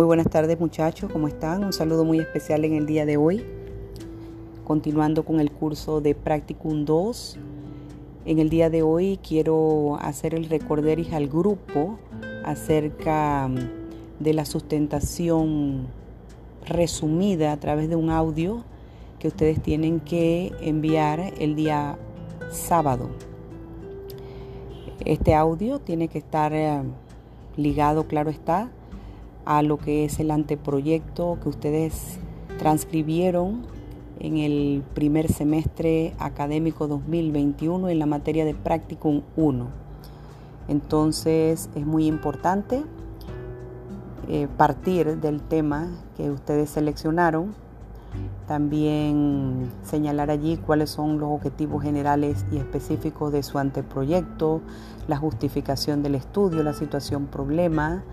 Muy buenas tardes muchachos, ¿cómo están? Un saludo muy especial en el día de hoy. Continuando con el curso de Practicum 2. En el día de hoy quiero hacer el recorderis al grupo acerca mm, de la sustentación resumida a través de un audio que ustedes tienen que enviar el día sábado. Este audio tiene que estar eh, ligado, claro está, a lo que es el anteproyecto que ustedes transcribieron en el primer semestre académico 2021 en la materia de Practicum 1. Entonces es muy importante eh, partir del tema que ustedes seleccionaron. También señalar allí cuáles son los objetivos generales y específicos de su anteproyecto, la justificación del estudio, la situación problema,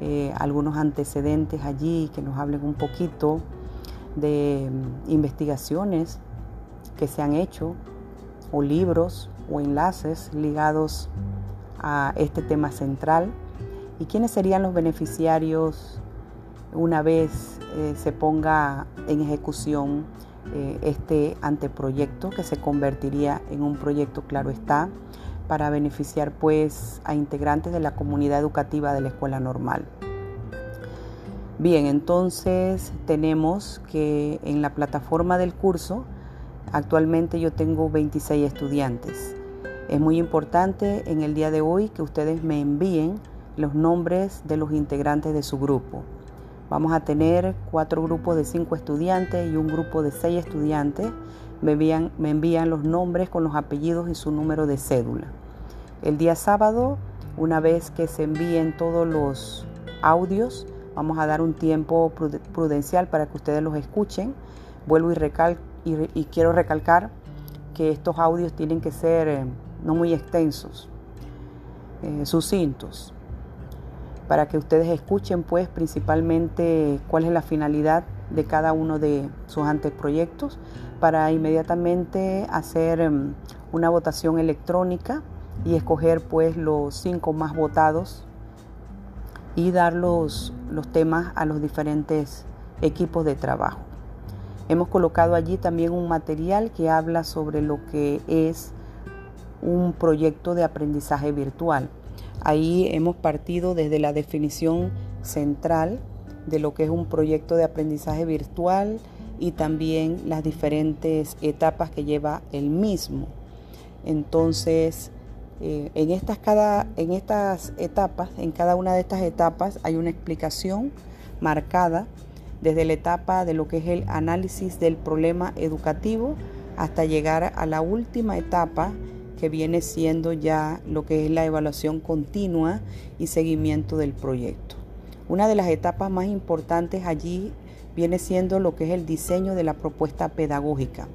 eh, algunos antecedentes allí que nos hablen un poquito de mm, investigaciones que se han hecho o libros o enlaces ligados a este tema central. Y quiénes serían los beneficiarios una vez eh, se ponga en ejecución eh, este anteproyecto que se convertiría en un proyecto claro está para beneficiar pues a integrantes de la comunidad educativa de la escuela normal. Bien, entonces tenemos que en la plataforma del curso actualmente yo tengo 26 estudiantes. Es muy importante en el día de hoy que ustedes me envíen los nombres de los integrantes de su grupo. Vamos a tener cuatro grupos de cinco estudiantes y un grupo de seis estudiantes me envían, los nombres con los apellidos y su número de cédula. El día sábado, una vez que se envíen todos los audios, vamos a dar un tiempo prudencial para que ustedes los escuchen. Vuelvo y, quiero recalcar que estos audios tienen que ser eh, no muy extensos, eh, sucintos, para que ustedes escuchen pues principalmente cuál es la finalidad de cada uno de sus anteproyectos para inmediatamente hacer em, una votación electrónica y escoger pues los cinco más votados y dar los, los temas a los diferentes equipos de trabajo. Hemos colocado allí también un material que habla sobre lo que es un proyecto de aprendizaje virtual. Ahí hemos partido desde la definición central de lo que es un proyecto de aprendizaje virtual y también las diferentes etapas que lleva el mismo. Entonces, eh, en, estas cada, en estas etapas, en cada una de estas etapas hay una explicación marcada desde la etapa de lo que es el análisis del problema educativo hasta llegar a la última etapa que viene siendo ya lo que es la evaluación continua y seguimiento del proyecto. Una de las etapas más importantes allí viene siendo lo que es el diseño de la propuesta pedagógica.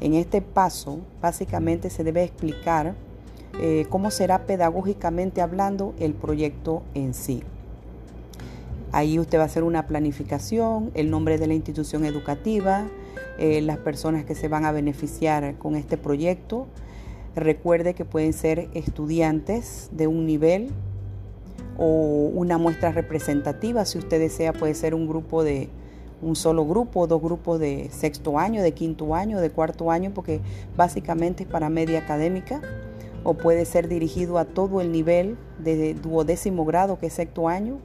En este paso, básicamente se debe explicar eh, cómo será pedagógicamente hablando el proyecto en sí. Ahí usted va a hacer una planificación, el nombre de la institución educativa, eh, las personas que se van a beneficiar con este proyecto. Recuerde que pueden ser estudiantes de un nivel o una muestra representativa. Si usted desea, puede ser un grupo de un solo grupo, dos grupos de sexto año, de quinto año, de cuarto año, porque básicamente es para media académica o puede ser dirigido a todo el nivel de duodécimo grado, que es sexto año,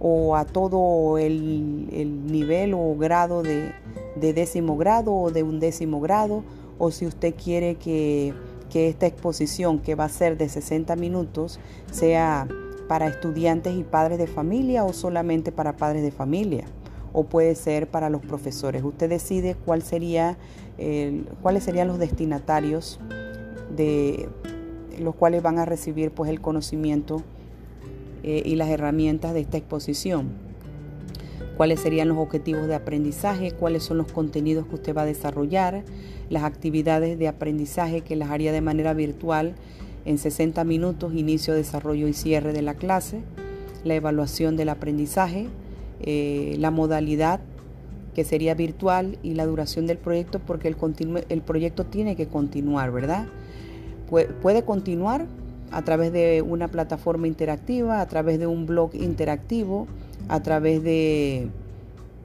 o a todo el, nivel o grado de, décimo grado o de undécimo grado, o si usted quiere que, que esta exposición, que va a ser de 60 minutos, sea para estudiantes y padres de familia o solamente para padres de familia o puede ser para los profesores. Usted decide cuál sería, cuáles serían los destinatarios de los cuales van a recibir pues el conocimiento eh, y las herramientas de esta exposición. Cuáles serían los objetivos de aprendizaje, cuáles son los contenidos que usted va a desarrollar, las actividades de aprendizaje que las haría de manera virtual en 60 minutos, inicio, desarrollo y cierre de la clase, la evaluación del aprendizaje, eh, la modalidad que sería virtual y la duración del proyecto porque el, el proyecto tiene que continuar, ¿verdad? puede continuar a través de una plataforma interactiva, a través de un blog interactivo a través de,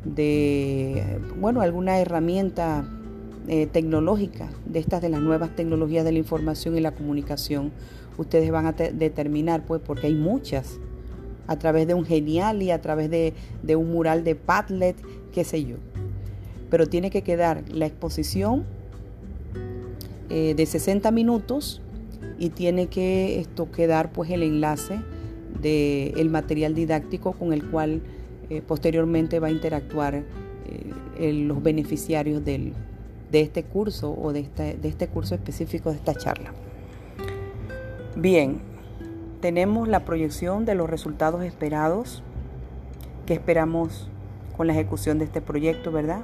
de bueno, alguna herramienta eh, tecnológica, de estas de las nuevas tecnologías de la información y la comunicación, ustedes van a determinar, pues, porque hay muchas, a través de un genial y a través de, de un mural de Padlet, qué sé yo. Pero tiene que quedar la exposición eh, de 60 minutos y tiene que esto quedar pues el enlace del el material didáctico con el cual eh, posteriormente va a interactuar eh, los beneficiarios del, de este curso o de de este curso específico de esta charla. Bien, tenemos la proyección de los resultados esperados que esperamos con la ejecución de este proyecto, ¿verdad?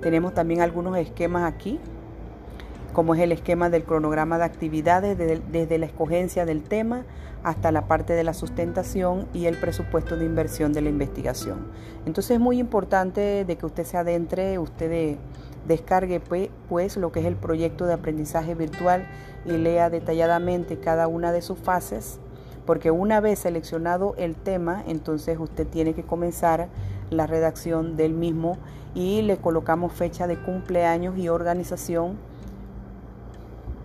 Tenemos también algunos esquemas aquí como es el esquema del cronograma de actividades desde, la escogencia del tema hasta la parte de la sustentación y el presupuesto de inversión de la investigación. Entonces es muy importante de que usted se adentre, usted descargue pues, pues lo que es el proyecto de aprendizaje virtual y lea detalladamente cada una de sus fases, porque una vez seleccionado el tema, entonces usted tiene que comenzar la redacción del mismo y le colocamos fecha de cumpleaños y organización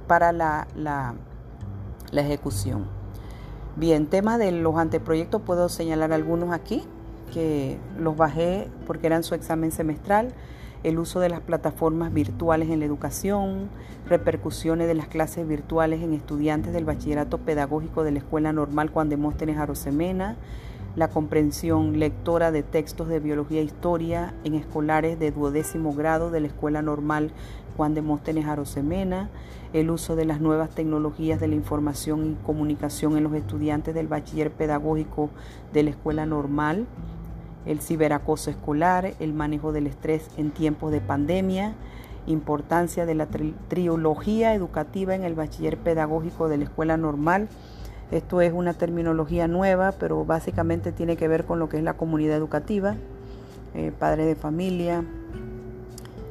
para la, la, ejecución. Bien, tema de los anteproyectos, puedo señalar algunos aquí que los bajé porque eran su examen semestral, el uso de las plataformas virtuales en la educación, repercusiones de las clases virtuales en estudiantes del bachillerato pedagógico de la Escuela Normal Juan Demóstenes Arosemena, la comprensión lectora de textos de biología e historia en escolares de duodécimo grado de la Escuela Normal Juan Demóstenes Arosemena, el uso de las nuevas tecnologías de la información y comunicación en los estudiantes del bachiller pedagógico de la escuela normal, el ciberacoso escolar, el manejo del estrés en tiempos de pandemia, importancia de la trilogía educativa en el bachiller pedagógico de la escuela normal. Esto es una terminología nueva, pero básicamente tiene que ver con lo que es la comunidad educativa, eh, padres de familia,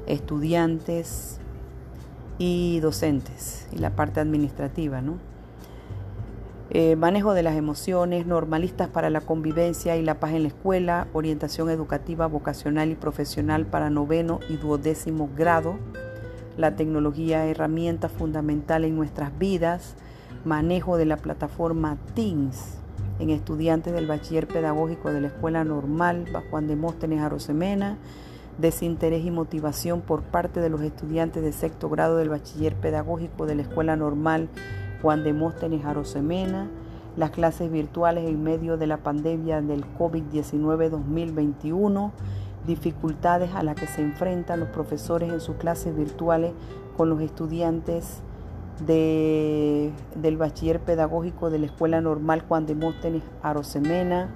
estudiantes, y docentes y la parte administrativa, ¿no? Eh, manejo de las emociones, normalistas para la convivencia y la paz en la escuela, orientación educativa, vocacional y profesional para noveno y duodécimo grado, la tecnología, herramienta fundamental en nuestras vidas, manejo de la plataforma Teams en estudiantes del bachiller pedagógico de la escuela normal, Juan Demóstenes Arosemena, desinterés y motivación por parte de los estudiantes de sexto grado del bachiller pedagógico de la Escuela Normal Juan Demóstenes Arosemena, las clases virtuales en medio de la pandemia del COVID-19 2021, dificultades a las que se enfrentan los profesores en sus clases virtuales con los estudiantes de, del bachiller pedagógico de la Escuela Normal Juan Demóstenes Arosemena,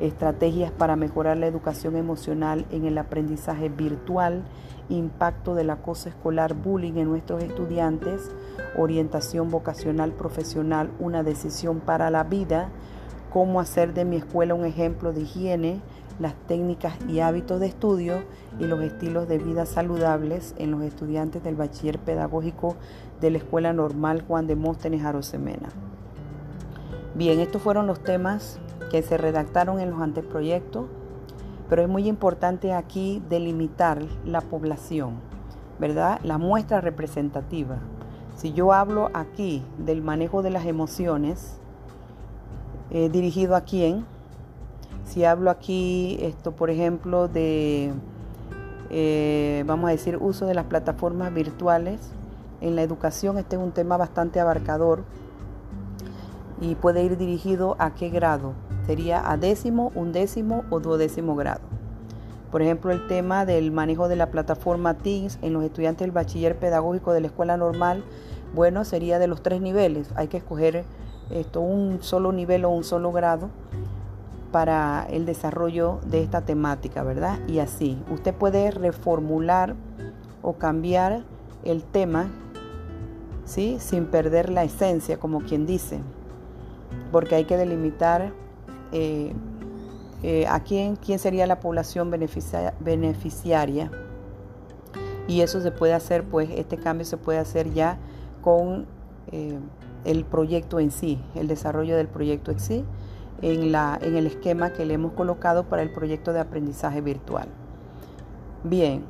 estrategias para mejorar la educación emocional en el aprendizaje virtual, impacto del acoso escolar, bullying en nuestros estudiantes, orientación vocacional profesional, una decisión para la vida, cómo hacer de mi escuela un ejemplo de higiene, las técnicas y hábitos de estudio y los estilos de vida saludables en los estudiantes del bachiller pedagógico de la Escuela Normal Juan de Móstenes Arosemena. Bien, estos fueron los temas que se redactaron en los anteproyectos, pero es muy importante aquí delimitar la población, ¿verdad? La muestra representativa. Si yo hablo aquí del manejo de las emociones, eh, dirigido a quién, si hablo aquí, esto, por ejemplo, de, eh, vamos a decir, uso de las plataformas virtuales en la educación, este es un tema bastante abarcador y puede ir dirigido a qué grado. Sería a décimo, undécimo o duodécimo grado. Por ejemplo, el tema del manejo de la plataforma Teams en los estudiantes del bachiller pedagógico de la escuela normal, bueno, sería de los tres niveles. Hay que escoger esto, un solo nivel o un solo grado para el desarrollo de esta temática, ¿verdad? Y así, usted puede reformular o cambiar el tema, ¿sí? Sin perder la esencia, como quien dice porque hay que delimitar eh, eh, a quién, quién sería la población beneficiaria. Y eso se puede hacer, pues este cambio se puede hacer ya con eh, el proyecto en sí, el desarrollo del proyecto en sí. en, la, en el esquema que le hemos colocado para el proyecto de aprendizaje virtual. Bien,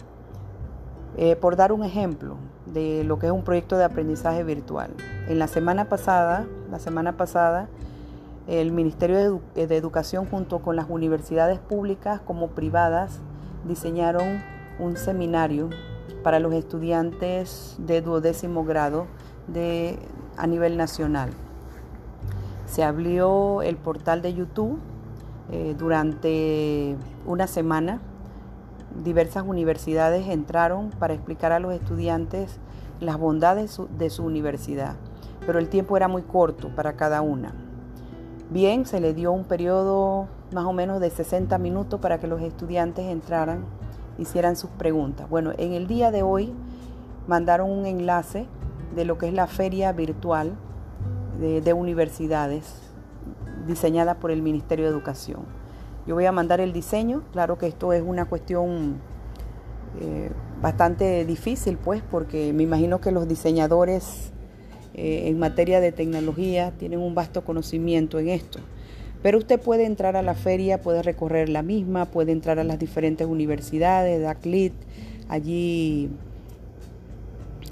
por dar un ejemplo de lo que es un proyecto de aprendizaje virtual. En la semana pasada, la semana pasada, el Ministerio de, Educación junto con las universidades públicas como privadas diseñaron un seminario para los estudiantes de duodécimo grado de, a nivel nacional. Se abrió el portal de YouTube eh, durante una semana. Diversas universidades entraron para explicar a los estudiantes las bondades de su universidad, pero el tiempo era muy corto para cada una. Bien, se le dio un periodo más o menos de 60 minutos para que los estudiantes entraran, hicieran sus preguntas. Bueno, en el día de hoy mandaron un enlace de lo que es la feria virtual de, universidades diseñada por el Ministerio de Educación. Yo voy a mandar el diseño, claro que esto es una cuestión eh, bastante difícil, pues, porque me imagino que los diseñadores eh, en materia de tecnología tienen un vasto conocimiento en esto. Pero usted puede entrar a la feria, puede recorrer la misma, puede entrar a las diferentes universidades, DACLIT, allí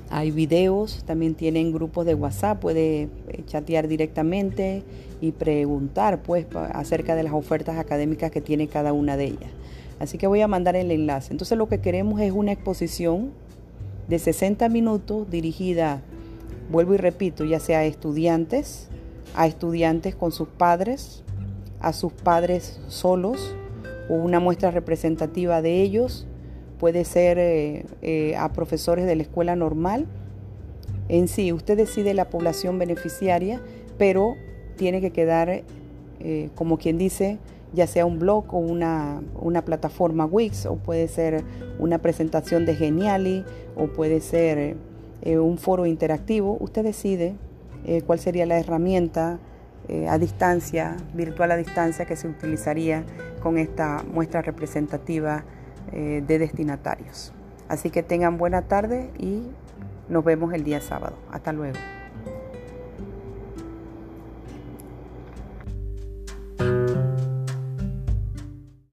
hay videos, también tienen grupos de WhatsApp, puede eh, chatear directamente y preguntar pues acerca de las ofertas académicas que tiene cada una de ellas. Así que voy a mandar el enlace. Entonces lo que queremos es una exposición de 60 minutos dirigida, vuelvo y repito, ya sea a estudiantes, a estudiantes con sus padres, a sus padres solos o una muestra representativa de ellos puede ser eh, eh, a profesores de la escuela normal. En sí, usted decide la población beneficiaria, pero tiene que quedar, eh, como quien dice, ya sea un blog o una, una, plataforma Wix, o puede ser una presentación de Geniali, o puede ser un foro interactivo. Usted decide cuál sería la herramienta a distancia, virtual a distancia, que se utilizaría con esta muestra representativa eh, de destinatarios. Así que tengan buena tarde y nos vemos el día sábado. Hasta luego.